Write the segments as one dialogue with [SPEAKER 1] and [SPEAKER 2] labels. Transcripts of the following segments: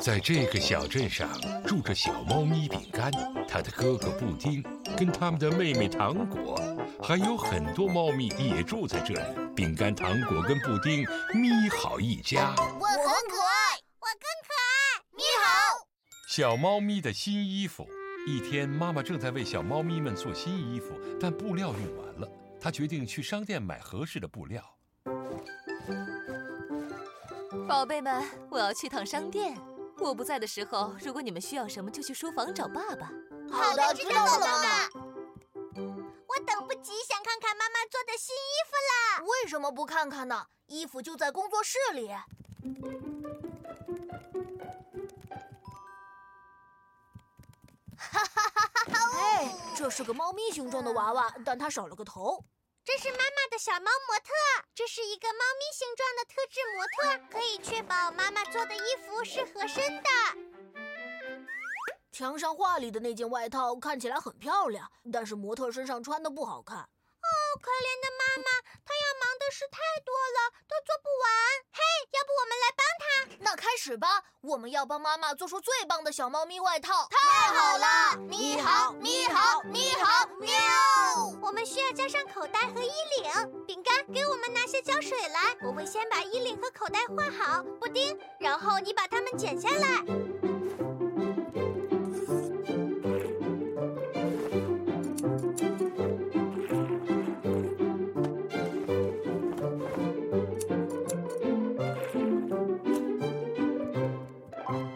[SPEAKER 1] 在这个小镇上住着小猫咪饼干，它的哥哥布丁，跟他们的妹妹糖果，还有很多猫咪也住在这里。饼干、糖果跟布丁，咪好一家。
[SPEAKER 2] 我很可爱，
[SPEAKER 3] 我更可爱。
[SPEAKER 2] 咪好。
[SPEAKER 1] 小猫咪的新衣服。一天，妈妈正在为小猫咪们做新衣服，但布料用完了，她决定去商店买合适的布料。
[SPEAKER 4] 宝贝们，我要去趟商店。我不在的时候，如果你们需要什么，就去书房找爸爸。
[SPEAKER 2] 好的，知道了，妈妈。
[SPEAKER 3] 我等不及想看看妈妈做的新衣服了。
[SPEAKER 2] 为什么不看看呢？衣服就在工作室里。
[SPEAKER 3] 哈哈哈哈哈！
[SPEAKER 2] 哎，这是个猫咪形状的娃娃，但它少了个头。
[SPEAKER 3] 这是妈妈的小猫模特，这是一个猫咪形状的特制模特，可以确保妈妈做的衣服是合身的。
[SPEAKER 2] 墙上画里的那件外套看起来很漂亮，但是模特身上穿的不好看。哦，
[SPEAKER 3] 可怜的妈妈，她要忙的事太多了，都做不完。嘿，要不我们来帮她？
[SPEAKER 2] 那开始吧，我们要帮妈妈做出最棒的小猫咪外套。
[SPEAKER 3] 太好了，
[SPEAKER 2] 咪好，咪好，咪好，喵。
[SPEAKER 3] 我们需要加上口袋和衣领。饼干，给我们拿些胶水来。我会先把衣领和口袋画好。布丁，然后你把它们剪下来。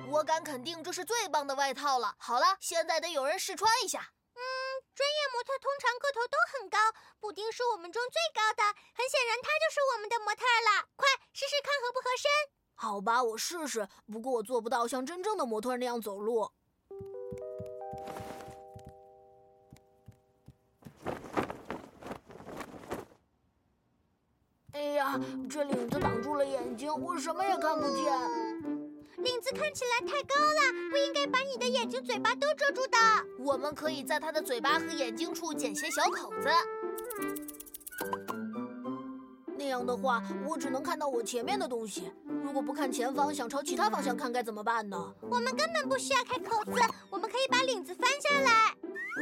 [SPEAKER 3] 我敢肯定，这是最棒的外套了。好了，现在得有人试穿一下。专业模特通常个头都很高，布丁是我们中最高的，很显然他就是我们的模特了。快试试看合不合身？好吧，我试试。不过我做不到像真正的模特那样走路。哎呀，这领子挡住了眼睛，我什么也看不见。看起来太高了，不应该把你的眼睛、嘴巴都遮住的。我们可以在它的嘴巴和眼睛处剪些小口子。那样的话，我只能看到我前面的东西。如果不看前方，想朝其他方向看，该怎么办呢？我们根本不需要开口子，我们可以把领子翻下来。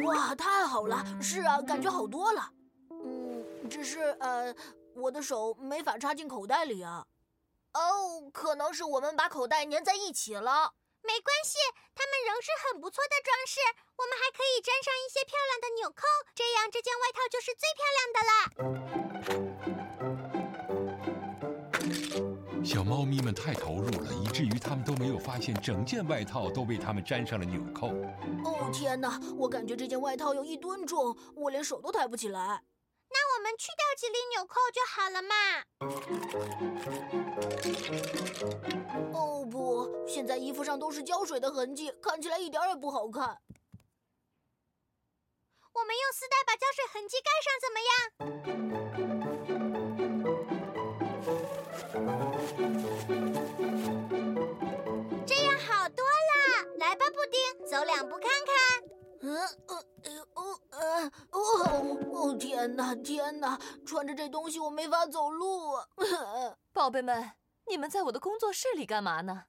[SPEAKER 3] 哇，太好了！是啊，感觉好多了。嗯，只是呃，我的手没法插进口袋里啊。哦，可能是我们把口袋粘在一起了。没关系，它们仍是很不错的装饰。我们还可以粘上一些漂亮的纽扣，这样这件外套就是最漂
[SPEAKER 1] 亮的啦。小猫咪们太投入了，以至于它们都没有发现整件外套都被它们粘上了纽扣。
[SPEAKER 2] 哦天哪，我感觉这件外套有一吨重，我连手都抬不起来。那我们去掉几粒纽扣就好了嘛。衣服上都是胶水的痕迹，看起来一点也不好看。我们用丝带把胶水痕迹盖上，怎么样？这样好多了。来吧，布丁，走两步看看。嗯呃哦呃哦哦天哪天哪！穿着这东西我没法走路。
[SPEAKER 4] 宝贝们，你们在我的工作室里干嘛呢？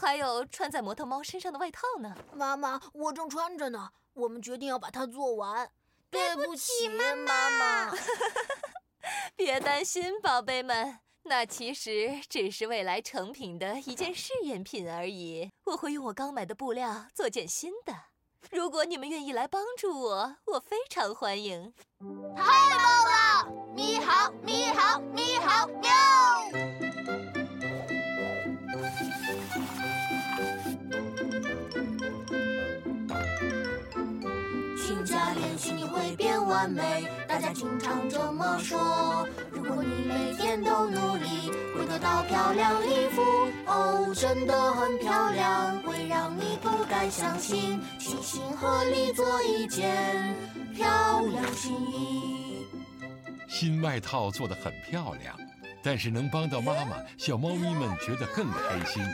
[SPEAKER 4] 还有穿在模特猫身上的外套呢？
[SPEAKER 2] 妈妈，我正穿着呢。我们决定要把它做完。
[SPEAKER 3] 对不起，妈妈。
[SPEAKER 4] 别担心，宝贝们，那其实只是未来成品的一件试验品而已。我会用我刚买的布料做件新的。如果你们愿意来帮助我，我非常欢迎。
[SPEAKER 2] 太棒了！咪好，咪好，咪好，
[SPEAKER 5] 勤加练习，你会变完美。大家经常这么说。如果你每天都努力，会得到漂亮衣服。哦，真的很漂亮，会让你不敢相信。齐心合力做一件漂亮新衣。
[SPEAKER 1] 新外套做得很漂亮，但是能帮到妈妈，小猫咪们觉得更开心。